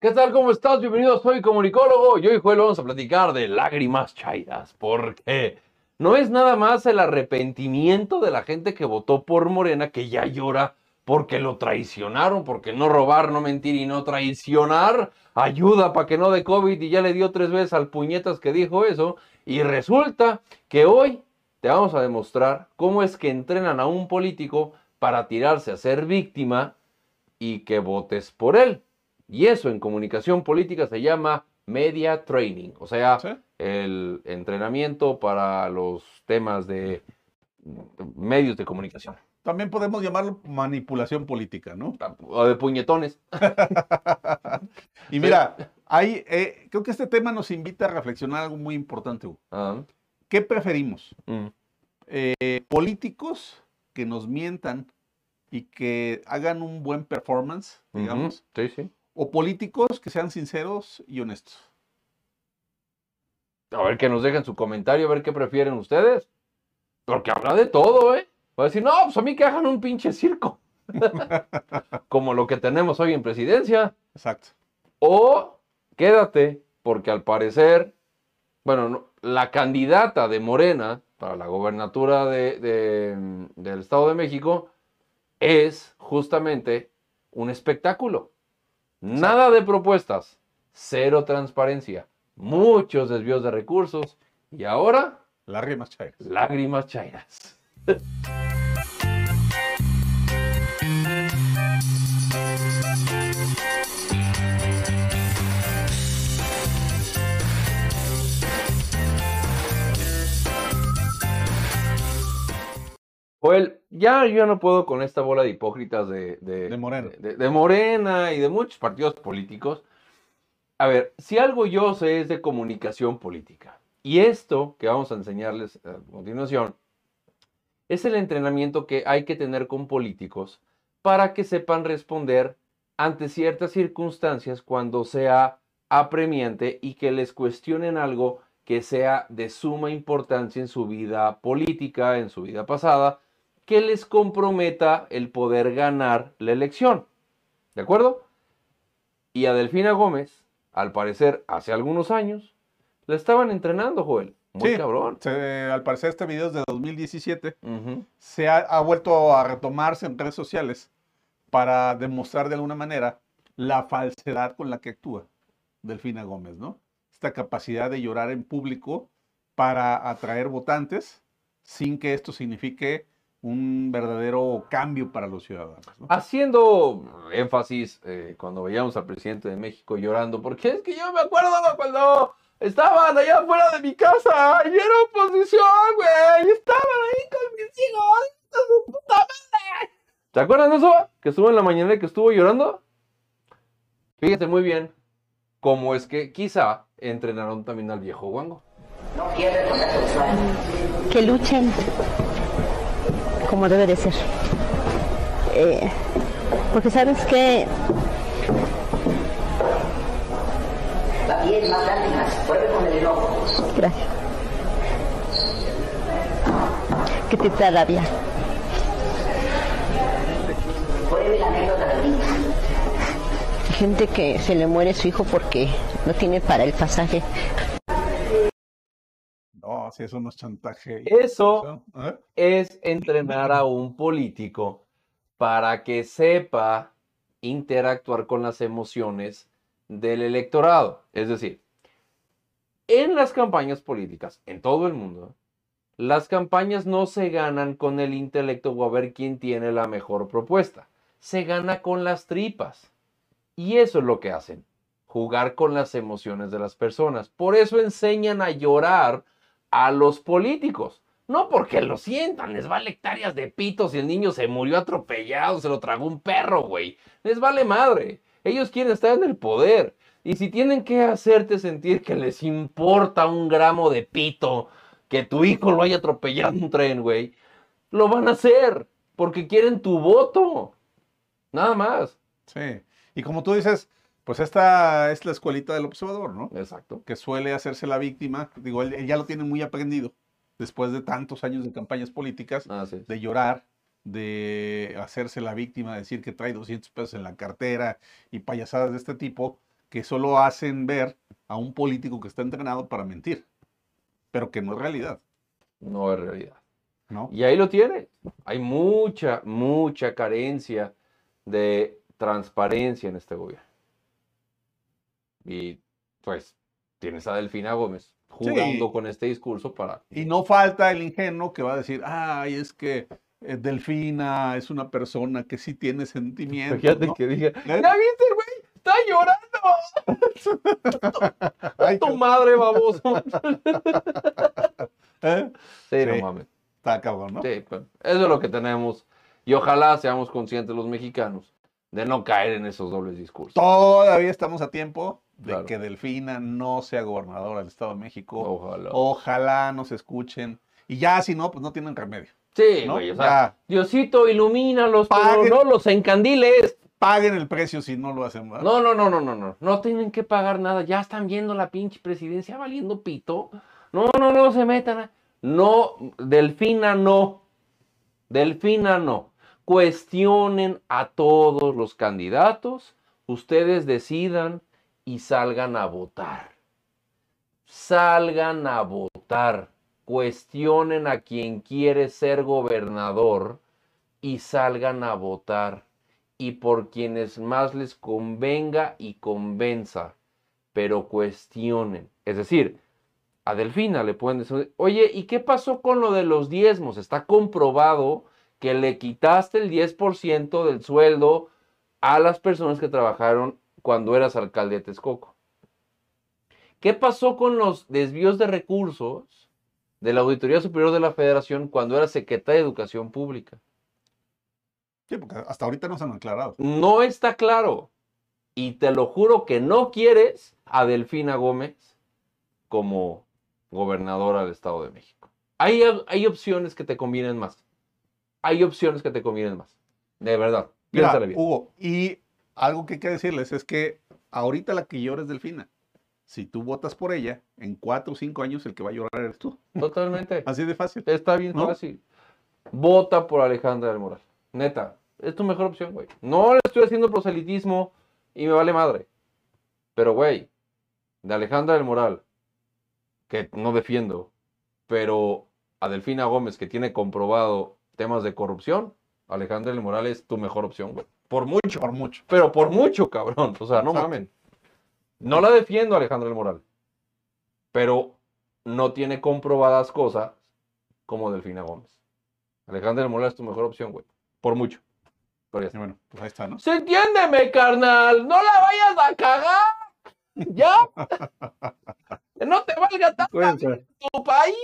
¿Qué tal? ¿Cómo estás? Bienvenido, soy comunicólogo y hoy Joel vamos a platicar de lágrimas chairas, porque no es nada más el arrepentimiento de la gente que votó por Morena que ya llora porque lo traicionaron, porque no robar, no mentir y no traicionar ayuda para que no de COVID y ya le dio tres veces al puñetas que dijo eso y resulta que hoy te vamos a demostrar cómo es que entrenan a un político para tirarse a ser víctima y que votes por él. Y eso en comunicación política se llama media training, o sea, ¿Sí? el entrenamiento para los temas de medios de comunicación. También podemos llamarlo manipulación política, ¿no? O de puñetones. Y mira, hay, eh, creo que este tema nos invita a reflexionar algo muy importante. Hugo. Ah, ¿Qué preferimos? mm, Eh, ¿Políticos que nos mientan y que hagan un buen performance, digamos? Sí, sí. ¿O políticos que sean sinceros y honestos? A ver que nos dejen su comentario, a ver qué prefieren ustedes. Porque habla de todo, ¿eh? Va a decir, no, pues a mí que hagan un pinche circo. Como lo que tenemos hoy en presidencia. Exacto. O quédate, porque al parecer, bueno, no- la candidata de Morena para la gobernatura de- de- del Estado de México es justamente un espectáculo. Nada de propuestas, cero transparencia, muchos desvíos de recursos y ahora Lágrimas chairas. lágrimas chairas. Joel, ya yo no puedo con esta bola de hipócritas de, de, De Morena. de- de Morena y de muchos partidos políticos. A ver, si algo yo sé es de comunicación política. Y esto que vamos a enseñarles a continuación es el entrenamiento que hay que tener con políticos para que sepan responder ante ciertas circunstancias cuando sea apremiante y que les cuestionen algo que sea de suma importancia en su vida política, en su vida pasada, que les comprometa el poder ganar la elección. ¿De acuerdo? Y a Delfina Gómez, al parecer hace algunos años, la estaban entrenando, Joel. Muy Sí. cabrón. Se- al parecer este video es de 2017. Ujú. se ha, ha vuelto a retomarse en redes sociales para demostrar de alguna manera la falsedad con la que actúa Delfina Gómez, ¿no? Esta capacidad de llorar en público para atraer votantes sin que esto signifique un verdadero cambio para los ciudadanos. ¿no? Haciendo énfasis eh, cuando veíamos al presidente de México llorando, porque es que yo me acuerdo cuando estaban allá afuera de mi casa y era oposición, güey, y estaban ahí con mis hijos, hijos de su puta madre. ¿Te acuerdas de eso? Que estuvo en la mañana y que estuvo llorando. Fíjate muy bien cómo es que quizá entrenaron también al viejo guango. No quiere contacto visual. que luchen como debe de ser. Eh, porque sabes que piel más lágrimas. Con el enojo. gracias que te da rabia la anécdota del niño. gente que se le muere su hijo porque no tiene para el pasaje Si eso no es chantaje. Eso ¿Eh? es entrenar a un político para que sepa interactuar con las emociones del electorado. Es decir, en las campañas políticas, en todo el mundo, las campañas no se ganan con el intelecto o a ver quién tiene la mejor propuesta. Se gana con las tripas. Y eso es lo que hacen, jugar con las emociones de las personas. Por eso enseñan a llorar a los políticos. No porque lo sientan, les vale hectáreas de pitos y el niño se murió atropellado, se lo tragó un perro, güey. Les vale madre. Ellos quieren estar en el poder. Y si tienen que hacerte sentir que les importa un gramo de pito que tu hijo lo haya atropellado en un tren, güey, lo van a hacer porque quieren tu voto. Nada más. Sí. Y como tú dices, pues esta es la escuelita del observador, ¿no? Exacto. que suele hacerse la víctima, digo, él, él ya lo tiene muy aprendido después de tantos años de campañas políticas, es. de llorar, de hacerse la víctima, decir que trae 200 pesos en la cartera y payasadas de este tipo, que solo hacen ver a un político que está entrenado para mentir, pero que no es realidad, No es realidad. ¿no? Y ahí lo tiene. Hay mucha, mucha carencia de transparencia en este gobierno. Y pues tienes a Delfina Gómez jugando Sí. con este discurso para... Y no falta el ingenuo que va a decir, ay, es que eh, Delfina es una persona que sí tiene sentimientos. Fíjate ¿no? que diga, ¿Eh? ¿ya viste, güey? Está llorando. Ay, Tu madre, baboso. ¿eh? Sí, no Sí. mames. Está cabrón, ¿no? Sí, pues, eso es lo que tenemos. Y ojalá seamos conscientes los mexicanos de no caer en esos dobles discursos. Todavía estamos a tiempo de Claro. que Delfina no sea gobernadora del Estado de México. Ojalá. Ojalá nos escuchen. Y ya, si no, pues no tienen remedio. Sí, ¿no? güey, o sea. Diosito, ilumínalos, pero Paguen. no los encandiles. Paguen el precio si no lo hacen. ¿verdad? No, no, no, no, no, no. No tienen que pagar nada. Ya están viendo la pinche presidencia valiendo pito. No, no, no se metan. No, Delfina no. Delfina no. Cuestionen a todos los candidatos. Ustedes decidan y salgan a votar. Salgan a votar. Cuestionen a quien quiere ser gobernador y salgan a votar y por quienes más les convenga y convenza, pero cuestionen. Es decir, a Delfina le pueden decir, oye, ¿y qué pasó con lo de los diezmos? Está comprobado que le quitaste el 10% del sueldo a las personas que trabajaron cuando eras alcalde de Texcoco. ¿Qué pasó con los desvíos de recursos de la Auditoría Superior de la Federación cuando era secretaria de Educación Pública? Sí, porque hasta ahorita no se han aclarado. No está claro. Y te lo juro que no quieres a Delfina Gómez como gobernadora del Estado de México. Hay, hay opciones que te convienen más. Hay opciones que te convienen más. De verdad. Mira, Piénsale bien. Hugo, y algo que hay que decirles es que ahorita la que llora es Delfina. Si tú votas por ella, en cuatro o cinco años el que va a llorar eres tú. Totalmente. Así de fácil. Está bien ¿No? fácil. Vota por Alejandra del Moral. Neta. Es tu mejor opción, güey. No le estoy haciendo proselitismo y me vale madre. Pero, güey, de Alejandra del Moral, que no defiendo, pero a Delfina Gómez, que tiene comprobado temas de corrupción, Alejandra del Moral es tu mejor opción, güey. Por mucho. Por mucho. Pero por mucho, cabrón. O sea, no Exacto. mamen. No la defiendo a Alejandra del Moral. Pero no tiene comprobadas cosas como Delfina Gómez. Alejandra del Moral es tu mejor opción, güey. Por mucho. Pero ya Y bueno, pues ahí está, ¿no? ¡Se entiéndeme, carnal! ¡No la vayas a cagar! ¡Ya! ¡Que no te valga tanto tu país!